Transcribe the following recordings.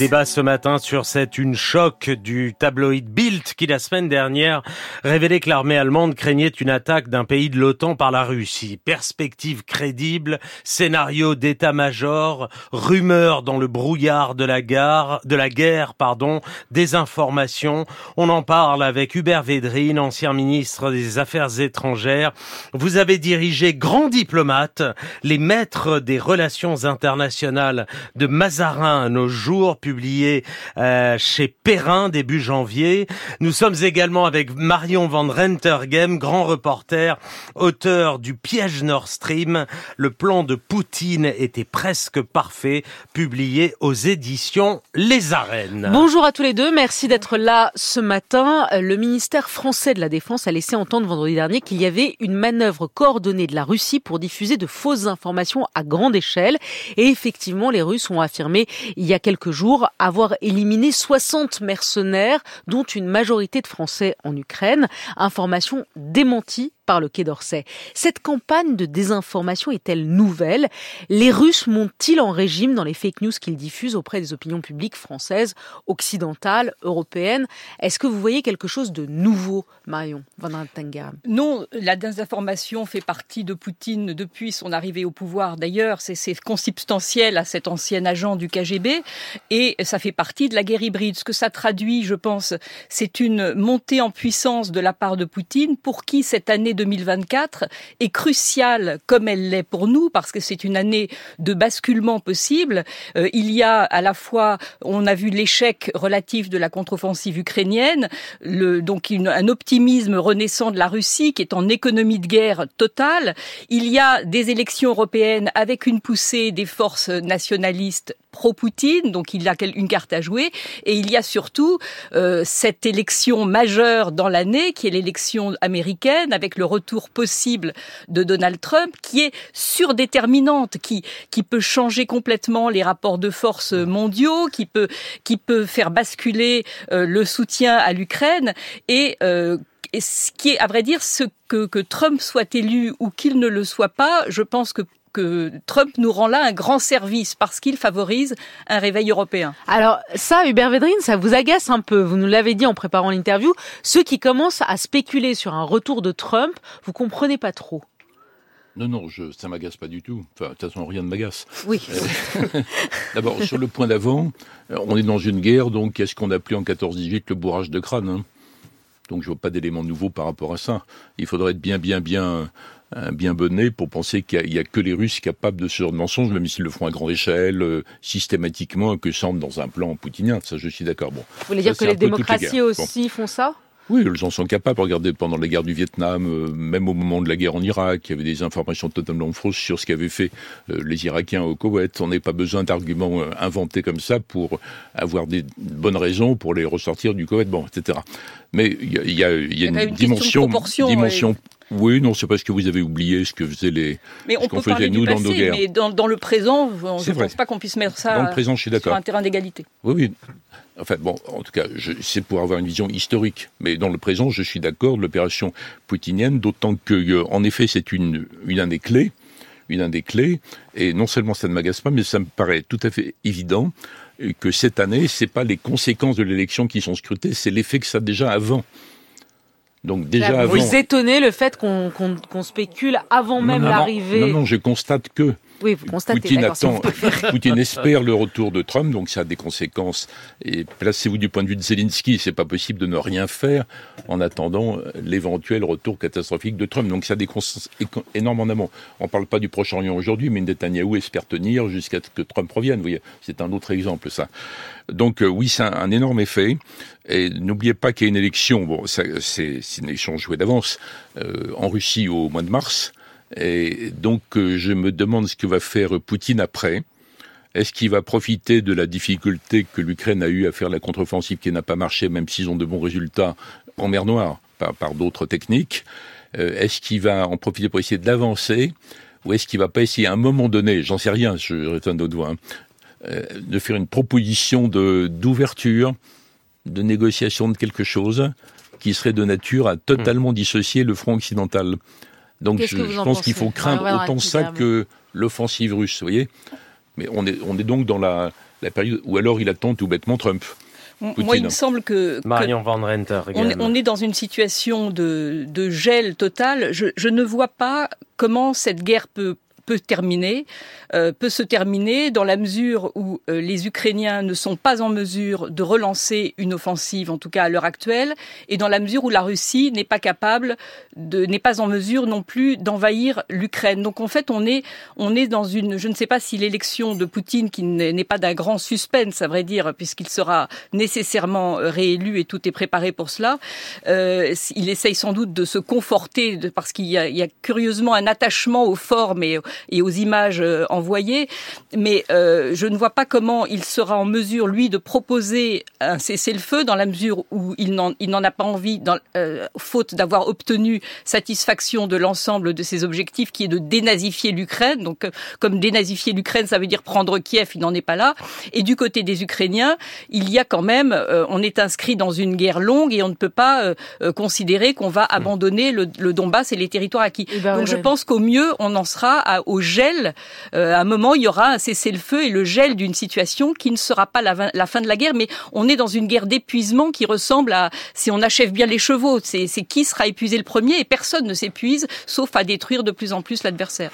Débat ce matin sur cette une choc du tabloïd Bild qui la semaine dernière révélait que l'armée allemande craignait une attaque d'un pays de l'OTAN par la Russie. Perspective crédible, scénario d'état-major, rumeurs dans le brouillard de la gare, de la guerre, pardon, désinformation. On en parle avec Hubert Védrine, ancien ministre des Affaires étrangères. Vous avez dirigé grand diplomate, les maîtres des relations internationales de Mazarin à nos jours publié euh, chez Perrin début janvier. Nous sommes également avec Marion Van Rentergem, grand reporter, auteur du Piège Nord Stream. Le plan de Poutine était presque parfait, publié aux éditions Les Arènes. Bonjour à tous les deux, merci d'être là ce matin. Le ministère français de la Défense a laissé entendre vendredi dernier qu'il y avait une manœuvre coordonnée de la Russie pour diffuser de fausses informations à grande échelle. Et effectivement, les Russes ont affirmé il y a quelques jours avoir éliminé 60 mercenaires, dont une majorité de Français en Ukraine. Information démentie par le Quai d'Orsay. Cette campagne de désinformation est-elle nouvelle? Les Russes montent-ils en régime dans les fake news qu'ils diffusent auprès des opinions publiques françaises, occidentales, européennes? Est-ce que vous voyez quelque chose de nouveau, Marion Van Non, la désinformation fait partie de Poutine depuis son arrivée au pouvoir. D'ailleurs, c'est consubstantiel à cet ancien agent du KGB et ça fait partie de la guerre hybride. Ce que ça traduit, je pense, c'est une montée en puissance de la part de Poutine pour qui cette année 2024 est cruciale comme elle l'est pour nous parce que c'est une année de basculement possible. Euh, il y a à la fois, on a vu l'échec relatif de la contre-offensive ukrainienne, le, donc une, un optimisme renaissant de la Russie qui est en économie de guerre totale. Il y a des élections européennes avec une poussée des forces nationalistes pro-Poutine, donc il a une carte à jouer. Et il y a surtout euh, cette élection majeure dans l'année, qui est l'élection américaine, avec le retour possible de Donald Trump, qui est surdéterminante, qui, qui peut changer complètement les rapports de force mondiaux, qui peut, qui peut faire basculer euh, le soutien à l'Ukraine. Et euh, et ce qui est, à vrai dire, ce que, que Trump soit élu ou qu'il ne le soit pas, je pense que que Trump nous rend là un grand service parce qu'il favorise un réveil européen. Alors ça, Hubert Védrine, ça vous agace un peu. Vous nous l'avez dit en préparant l'interview. Ceux qui commencent à spéculer sur un retour de Trump, vous comprenez pas trop. Non, non, je, ça m'agace pas du tout. Enfin, de toute façon, rien ne m'agace. Oui. Euh, d'abord, sur le point d'avant, on est dans une guerre, donc qu'est-ce qu'on appelait en 14-18 le bourrage de crâne hein Donc je vois pas d'éléments nouveaux par rapport à ça. Il faudrait être bien, bien, bien un bien bonnet pour penser qu'il n'y a, que les Russes capables de ce genre de mensonge, même s'ils le font à grande échelle, euh, systématiquement, que semble dans un plan poutinien. Ça, je suis d'accord. Bon, Vous voulez dire que les démocraties aussi font ça? Oui, elles en sont capables. Regardez, pendant la guerre du Vietnam, euh, même au moment de la guerre en Irak, il y avait des informations totalement fausses sur ce qu'avaient fait euh, les Irakiens au Koweït. On n'a pas besoin d'arguments inventés comme ça pour avoir des bonnes raisons pour les ressortir du Koweït, bon, etc. Mais il y a, une, dimension, dimension oui, non, c'est parce que vous avez oublié ce que faisaient les, mais on qu'on faisait nous dans nos guerres. Mais dans, le présent, je ne pense pas qu'on puisse mettre ça dans le présent, je suis sur un terrain d'égalité. Oui, oui. Enfin bon, en tout cas, c'est pour avoir une vision historique. Mais dans le présent, je suis d'accord de l'opération poutinienne, d'autant que, euh, en effet, c'est une, une année clé, une année clé. Et non seulement ça ne m'agace pas, mais ça me paraît tout à fait évident que cette année, c'est pas les conséquences de l'élection qui sont scrutées, c'est l'effet que ça a déjà avant. Donc déjà Vous étonnez le fait qu'on spécule avant même l'arrivée. Non, non, je constate que oui, vous constatez. Poutine, attend, Poutine espère le retour de Trump, donc ça a des conséquences. Et placez-vous du point de vue de Zelensky, c'est pas possible de ne rien faire en attendant l'éventuel retour catastrophique de Trump. Donc ça a des conséquences énormes en amont. On parle pas du Proche-Orient aujourd'hui, mais Netanyahou espère tenir jusqu'à ce que Trump revienne. Vous voyez, c'est un autre exemple, ça. Donc euh, oui, c'est un, énorme effet. Et n'oubliez pas qu'il y a une élection, bon, c'est une élection jouée d'avance, euh, en Russie au mois de mars. Et donc, euh, je me demande ce que va faire Poutine après. Est-ce qu'il va profiter de la difficulté que l'Ukraine a eu à faire la contre-offensive qui n'a pas marché, même s'ils ont de bons résultats en mer Noire, par, d'autres techniques? Euh, Est-ce qu'il va en profiter pour essayer d'avancer? Ou est-ce qu'il va pas essayer à un moment donné, j'en sais rien, je rétonne d'autres voix, hein, euh, de faire une proposition d'ouverture, de négociation de quelque chose qui serait de nature à totalement dissocier le front occidental? Donc je, pense qu'il faut craindre autant ça que l'offensive russe, vous voyez Mais on est, on est donc dans la, la période, ou alors il attend tout bêtement Trump. Moi, il me semble que, Marion Van Renter, on, on, est dans une situation de, de gel total. Je, je ne vois pas comment cette guerre peut peut terminer, euh, peut se terminer dans la mesure où euh, les Ukrainiens ne sont pas en mesure de relancer une offensive, en tout cas à l'heure actuelle, et dans la mesure où la Russie n'est pas capable, de, n'est pas en mesure non plus d'envahir l'Ukraine. Donc en fait, on est, on est dans une, je ne sais pas si l'élection de Poutine, qui n'est pas d'un grand suspense, à vrai dire, puisqu'il sera nécessairement euh, réélu et tout est préparé pour cela, euh, il essaye sans doute de se conforter parce qu'il y, y, a curieusement un attachement aux formes et, et aux images euh, envoyées, mais euh, je ne vois pas comment il sera en mesure, lui, de proposer un cessez-le-feu dans la mesure où il n'en a pas envie, dans, euh, faute d'avoir obtenu satisfaction de l'ensemble de ses objectifs, qui est de dénazifier l'Ukraine. Donc, euh, comme dénazifier l'Ukraine, ça veut dire prendre Kiev, il n'en est pas là. Et du côté des Ukrainiens, il y a quand même, euh, on est inscrit dans une guerre longue et on ne peut pas considérer qu'on va abandonner le, le, Donbass et les territoires acquis. Eh ben, Donc, je pense qu'au mieux, on en sera à, au gel. Euh, à un moment, il y aura un cessez-le-feu et le gel d'une situation qui ne sera pas la, fin de la guerre, mais on est dans une guerre d'épuisement qui ressemble à si on achève bien les chevaux. C'est qui sera épuisé le premier et personne ne s'épuise, sauf à détruire de plus en plus l'adversaire.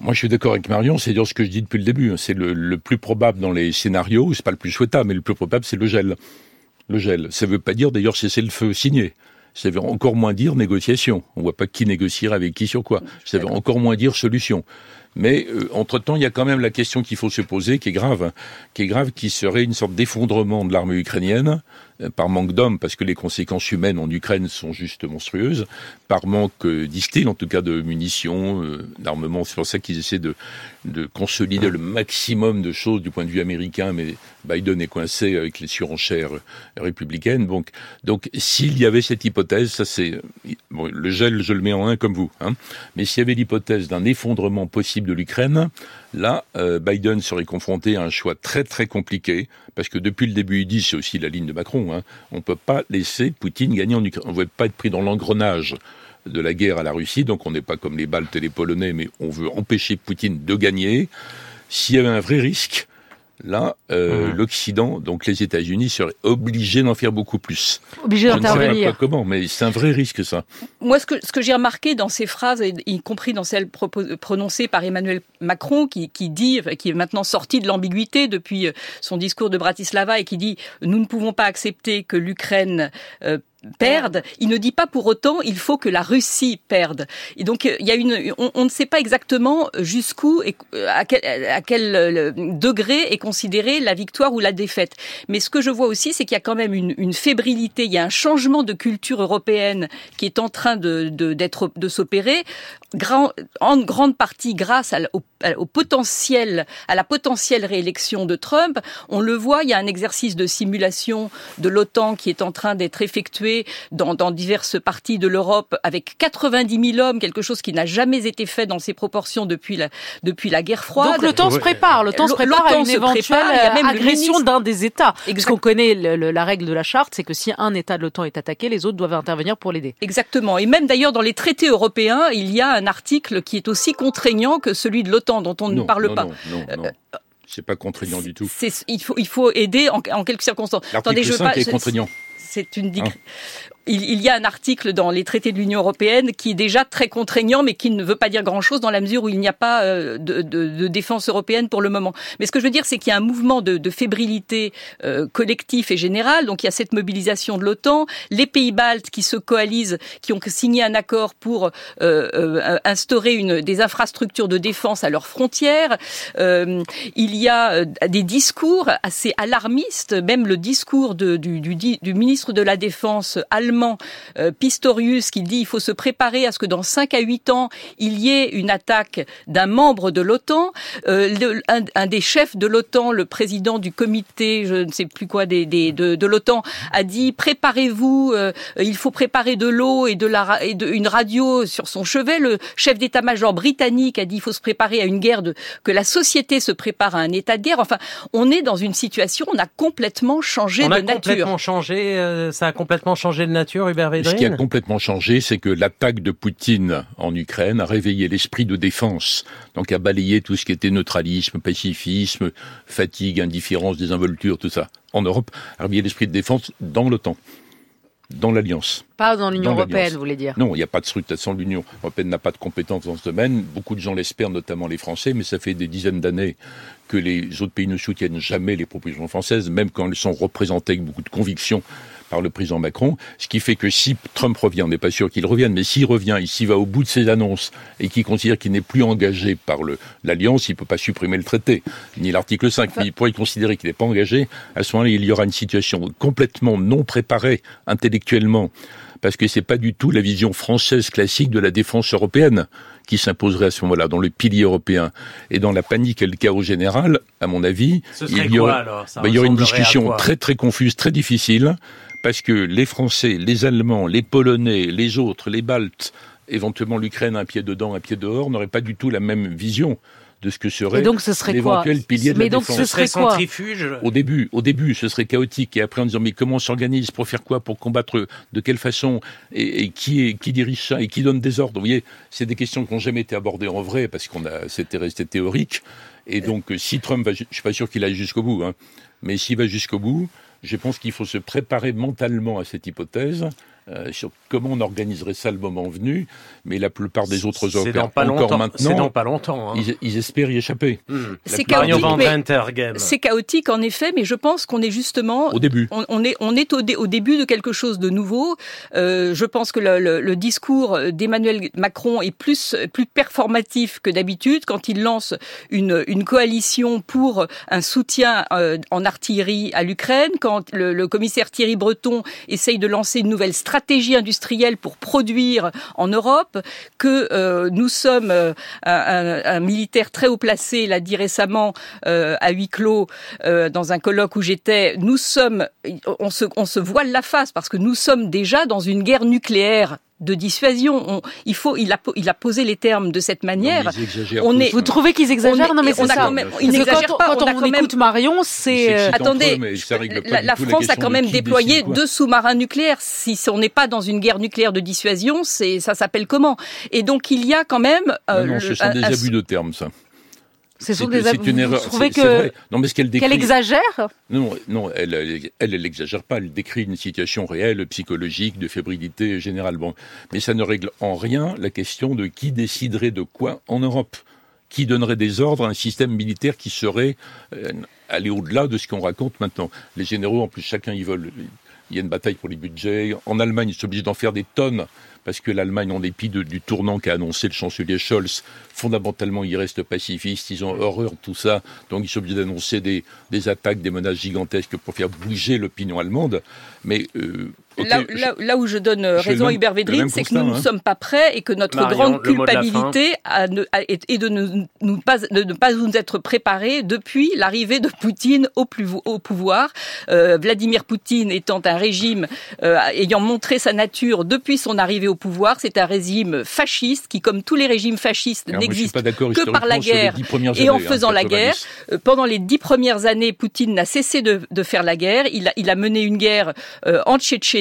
Moi, je suis d'accord avec Marion, c'est dire ce que je dis depuis le début. C'est le, le, plus probable dans les scénarios, c'est pas le plus souhaitable, mais le plus probable, c'est le gel. Le gel. Ça veut pas dire d'ailleurs cesser le feu signé. Ça veut encore moins dire négociation. On voit pas qui négociera avec qui sur quoi. Ça veut encore moins dire solution. Mais euh, entre-temps, il y a quand même la question qu'il faut se poser, qui est grave, hein, qui est grave, qui serait une sorte d'effondrement de l'armée ukrainienne par manque d'hommes, parce que les conséquences humaines en Ukraine sont juste monstrueuses, par manque, euh, disent-ils, en tout cas de munitions, euh, d'armement. C'est pour ça qu'ils essaient de, de consolider le maximum de choses du point de vue américain, mais Biden est coincé avec les surenchères républicaines. Donc, donc s'il y avait cette hypothèse, ça c'est bon, le gel, je le mets en un comme vous. Hein, mais s'il y avait l'hypothèse d'un effondrement possible de l'Ukraine, là, euh, Biden serait confronté à un choix très très compliqué, parce que depuis le début, il dit, c'est aussi la ligne de Macron, hein, on ne peut pas laisser Poutine gagner en Ukraine. On ne veut pas être pris dans l'engrenage de la guerre à la Russie, donc on n'est pas comme les Baltes et les Polonais, mais on veut empêcher Poutine de gagner. S'il y avait un vrai risque, Là, euh, mmh. l'Occident, donc les États-Unis, seraient obligés d'en faire beaucoup plus. Obligés d'intervenir. Je ne sais pas comment, mais c'est un vrai risque, ça. Moi, ce que, ce que j'ai remarqué dans ces phrases, y compris dans celles prononcées par Emmanuel Macron, qui, qui dit, qui est maintenant sorti de l'ambiguïté depuis euh, son discours de Bratislava et qui dit « Nous ne pouvons pas accepter que l'Ukraine euh, Il ne dit pas pour autant il faut que la Russie perde. Et donc il y a une, on, ne sait pas exactement jusqu'où et à quel, à quel, euh, degré est considérée la victoire ou la défaite. Mais ce que je vois aussi, c'est qu'il y a quand même une, fébrilité, il y a un changement de culture européenne qui est en train de d'être de, s'opérer, en grande partie grâce à, au, au potentiel, à la potentielle réélection de Trump. On le voit, il y a un exercice de simulation de l'OTAN qui est en train d'être effectué dans, dans diverses parties de l'Europe avec 90 000 hommes, quelque chose qui n'a jamais été fait dans ces proportions depuis la, depuis la guerre froide. Donc le temps se prépare, le temps se prépare à une éventuelle agression d'un des États. Parce qu'on connaît le, la règle de la charte, c'est que si un État de l'OTAN est attaqué, les autres doivent intervenir pour l'aider. Exactement. Et même d'ailleurs dans les traités européens, il y a un article qui est aussi contraignant que celui de l'OTAN, dont on ne parle pas. Non, non, non. Euh, c'est pas contraignant du tout. Il faut, il faut aider en, en quelques circonstances. L'article 5 est contraignant c'est une il, y a un article dans les traités de l'Union européenne qui est déjà très contraignant, mais qui ne veut pas dire grand-chose dans la mesure où il n'y a pas euh, de, défense européenne pour le moment. Mais ce que je veux dire, c'est qu'il y a un mouvement de, fébrilité euh, collectif et général. Donc il y a cette mobilisation de l'OTAN, les pays baltes qui se coalisent, qui ont signé un accord pour euh, euh instaurer des infrastructures de défense à leurs frontières. Il y a des discours assez alarmistes, même le discours du ministre de la Défense allemand euh, Pistorius qui dit il faut se préparer à ce que dans 5 à 8 ans, il y ait une attaque d'un membre de l'OTAN. Euh, un, des chefs de l'OTAN, le président du comité, je ne sais plus quoi, des, des de, de l'OTAN, a dit préparez-vous, euh, il faut préparer de l'eau et de la et de, une radio sur son chevet. Le chef d'état-major britannique a dit il faut se préparer à une guerre de que la société se prépare à un état de guerre. Enfin, on est dans une situation, on a complètement changé on de a nature. Complètement changé, ça a complètement changé de nature nature, Hubert Védrine Ce qui a complètement changé, c'est que l'attaque de Poutine en Ukraine a réveillé l'esprit de défense, donc a balayé tout ce qui était neutralisme, pacifisme, fatigue, indifférence, désinvolture, tout ça. En Europe, a réveillé l'esprit de défense dans l'OTAN dans l'Alliance. Pas dans l'Union européenne, vous voulez dire Non, il n'y a pas de scrutation. L'Union européenne n'a pas de compétences dans ce domaine. Beaucoup de gens l'espèrent, notamment les Français, mais ça fait des dizaines d'années que les autres pays ne soutiennent jamais les propositions françaises, même quand elles sont représentées avec beaucoup de conviction par le président Macron, ce qui fait que si Trump revient, on n'est pas sûr qu'il revienne, mais s'il revient, s'il va au bout de ses annonces et qu'il considère qu'il n'est plus engagé par l'Alliance, il ne peut pas supprimer le traité, ni l'article 5, mais il pourrait considérer qu'il n'est pas engagé, à ce moment-là, il y aura une situation complètement non préparée intellectuellement parce que c'est pas du tout la vision française classique de la défense européenne qui s'imposerait à ce moment-là dans le pilier européen et dans la panique et le chaos général, à mon avis, il y aura, bah, il y aura une discussion très très confuse, très difficile parce que les Français, les Allemands, les Polonais, les autres, les Baltes, éventuellement l'Ukraine un pied dedans, un pied dehors, n'auraient pas du tout la même vision de ce que serait l'éventuel pilier de mais la donc défense. Ce serait centrifuge Au début, au début, ce serait chaotique. Et après, en disant mais comment on s'organise pour faire quoi, pour combattre de quelle façon, et, qui est qui dirige ça et qui donne des ordres? Vous voyez, c'est des questions qui n'ont jamais été abordées en vrai parce qu'on a c'était resté théorique. Et donc, si Trump va, je suis pas sûr qu'il aille jusqu'au bout, hein, mais s'il va jusqu'au bout, je pense qu'il faut se préparer mentalement à cette hypothèse euh, sur comment on organiserait ça le moment venu, mais la plupart des autres Européens, encore maintenant, c'est dans pas longtemps. Hein. Ils, espèrent y échapper. Hmm. C'est chaotique, c'est chaotique en effet, mais je pense qu'on est justement au début. On, est on est au, au, début de quelque chose de nouveau. Euh, je pense que le, le, le discours d'Emmanuel Macron est plus plus performatif que d'habitude quand il lance une une coalition pour un soutien euh, en artillerie à l'Ukraine, quand le, le commissaire Thierry Breton essaye de lancer une nouvelle stratégie stratégie industrielle pour produire en Europe, que euh, nous sommes euh, un, militaire très haut placé, l'a dit récemment euh, à huis clos dans un colloque où j'étais, nous sommes, on se, on se voile la face parce que nous sommes déjà dans une guerre nucléaire de dissuasion. il faut, il a, il a posé les termes de cette manière. on est, vous trouvez qu'ils exagèrent Non, mais c'est ça. Même, ils n'exagèrent pas. Quand on, écoute Marion, c'est. Attendez, la, France a quand même déployé deux sous-marins nucléaires. Si on n'est pas dans une guerre nucléaire de dissuasion, c'est ça s'appelle comment? Et donc il y a quand même. Euh, non, ce sont des abus de termes, ça. C'est une erreur. Vous trouvez que non, mais ce qu'elle qu'elle exagère Non, non, elle, elle, elle, exagère pas. Elle décrit une situation réelle, psychologique, de fébrilité généralement. Mais ça ne règle en rien la question de qui déciderait de quoi en Europe. Qui donnerait des ordres à un système militaire qui serait euh, aller au-delà de ce qu'on raconte maintenant? Les généraux, en plus, chacun ils veulent. Il y a une bataille pour les budgets. En Allemagne, ils sont obligés d'en faire des tonnes parce que l'Allemagne, en dépit du tournant qu'a annoncé le chancelier Scholz, fondamentalement, ils restent pacifistes, ils ont horreur de tout ça, donc ils sont obligés d'annoncer des, des, attaques, des menaces gigantesques pour faire bouger l'opinion allemande. Mais euh, là, où je donne raison à Hubert Védrine, c'est que nous ne hein. sommes pas près et que notre grande culpabilité est de ne, pas, ne pas nous être préparés depuis l'arrivée de Poutine au, plus, au pouvoir. Euh, Vladimir Poutine étant un régime euh, ayant montré sa nature depuis son arrivée au pouvoir, c'est un régime fasciste qui, comme tous les régimes fascistes, n'existe que par la guerre et en hein, faisant la guerre. Euh, pendant les dix premières années, Poutine n'a cessé de, de, faire la guerre. Il a, il a mené une guerre en Tchétchénie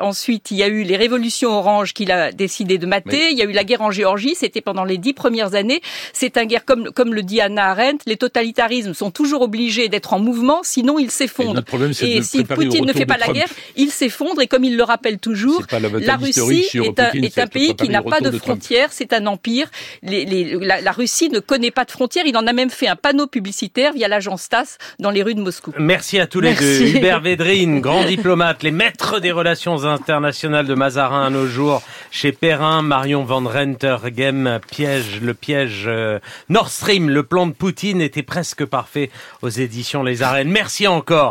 Ensuite, il y a eu les révolutions oranges qu'il a décidé de mater. Il y a eu la guerre en Géorgie. C'était pendant les dix premières années. C'est un guerre, comme, comme le dit Anna Arendt, les totalitarismes sont toujours obligés d'être en mouvement, sinon ils s'effondrent. Et, si Poutine ne fait pas la guerre, il s'effondre. Et comme il le rappelle toujours, la, Russie est un, est un pays qui n'a pas de frontières. C'est un empire. Les, les, la, la, Russie ne connaît pas de frontières. Il en a même fait un panneau publicitaire via l'agence TASS dans les rues de Moscou. Merci à tous les deux. Hubert Védrine, grand diplomate, les maîtres des relations Relations internationales de Mazarin à nos jours chez Perrin, Marion Van Rentergem, piège, le piège euh, Nord Stream, le plan de Poutine était presque parfait aux éditions Les Arènes. Merci encore.